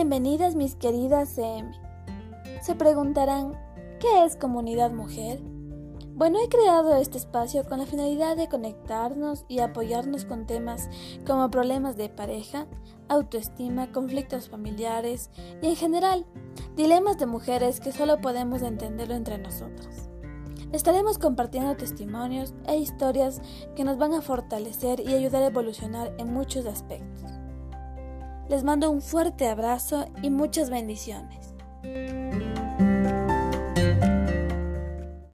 Bienvenidas mis queridas CM. Se preguntarán, ¿qué es comunidad mujer? Bueno, he creado este espacio con la finalidad de conectarnos y apoyarnos con temas como problemas de pareja, autoestima, conflictos familiares y en general, dilemas de mujeres que solo podemos entenderlo entre nosotras. Estaremos compartiendo testimonios e historias que nos van a fortalecer y ayudar a evolucionar en muchos aspectos. Les mando un fuerte abrazo y muchas bendiciones.